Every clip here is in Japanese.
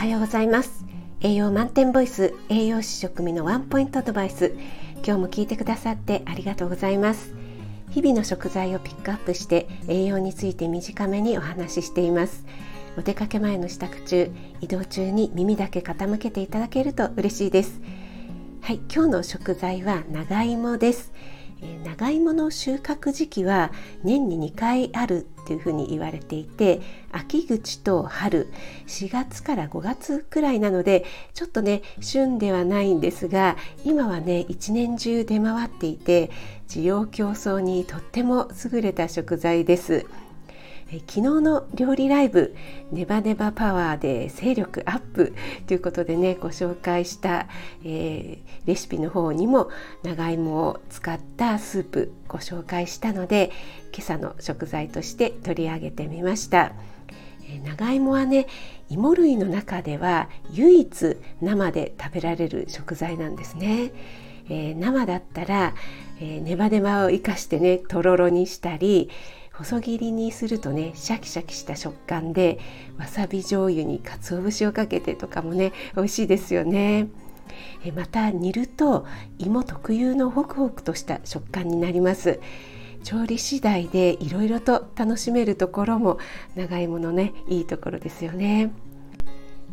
はようございます。栄養満点ボイス栄養士食味のワンポイントアドバイス。今日も聞いてくださってありがとうございます。日々の食材をピックアップして栄養について短めにお話ししています。お出かけ前の支度中移動中に耳だけ傾けていただけると嬉しいです。はい今日の食材は長芋です。長芋の収穫時期は年に2回あるというふうに言われていて秋口と春4月から5月くらいなのでちょっとね旬ではないんですが今はね一年中出回っていて需要競争にとっても優れた食材です。昨日の料理ライブネバネバパワーで勢力アップということでねご紹介した、えー、レシピの方にも長芋を使ったスープご紹介したので今朝の食材として取り上げてみました。長芋はね芋類の中では唯一生で食べられる食材なんですね。えー、生だったら、えー、ネバネバを生かしてねとろろにしたり細切りにするとねシャキシャキした食感でわさび醤油に鰹節をかけてとかもね美味しいですよね。また煮ると芋特有のホクホクとした食感になります。調理次第でいろいろと楽しめるところも長芋のねいいところですよね。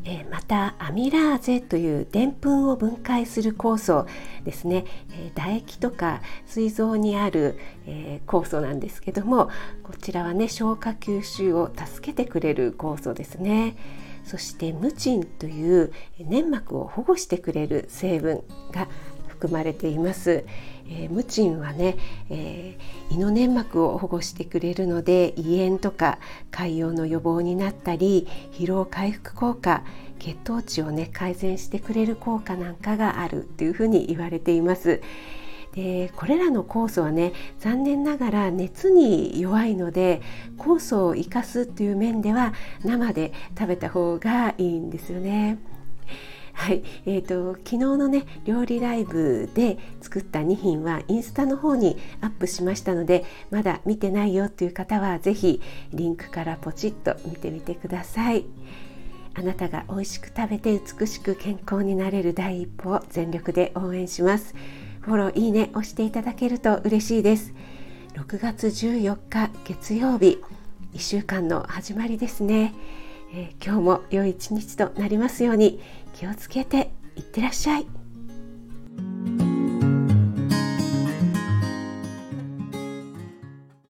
えまたアミラーゼというでんぷんを分解する酵素ですね、え唾液とか膵臓にある、え酵素なんですけどもこちらはね消化吸収を助けてくれる酵素ですね。そしてムチンという粘膜を保護してくれる成分が含まれています、えー、ムチンはね、えー、胃の粘膜を保護してくれるので胃炎とか潰瘍の予防になったり疲労回復効果血糖値をね改善してくれる効果なんかがあるというふうに言われています。でこれらの酵素はね残念ながら熱に弱いので酵素を生かすという面では生で食べた方がいいんですよね。はい、えーと、昨日のね料理ライブで作った2品はインスタの方にアップしましたのでまだ見てないよという方は是非リンクからポチッと見てみてください。あなたが美味しく食べて美しく健康になれる第一歩を全力で応援します。フォロー、いいね押していただけると嬉しいです。6月14日月曜日、1週間の始まりですね。えー、今日も良い一日となりますように気をつけていってらっしゃい。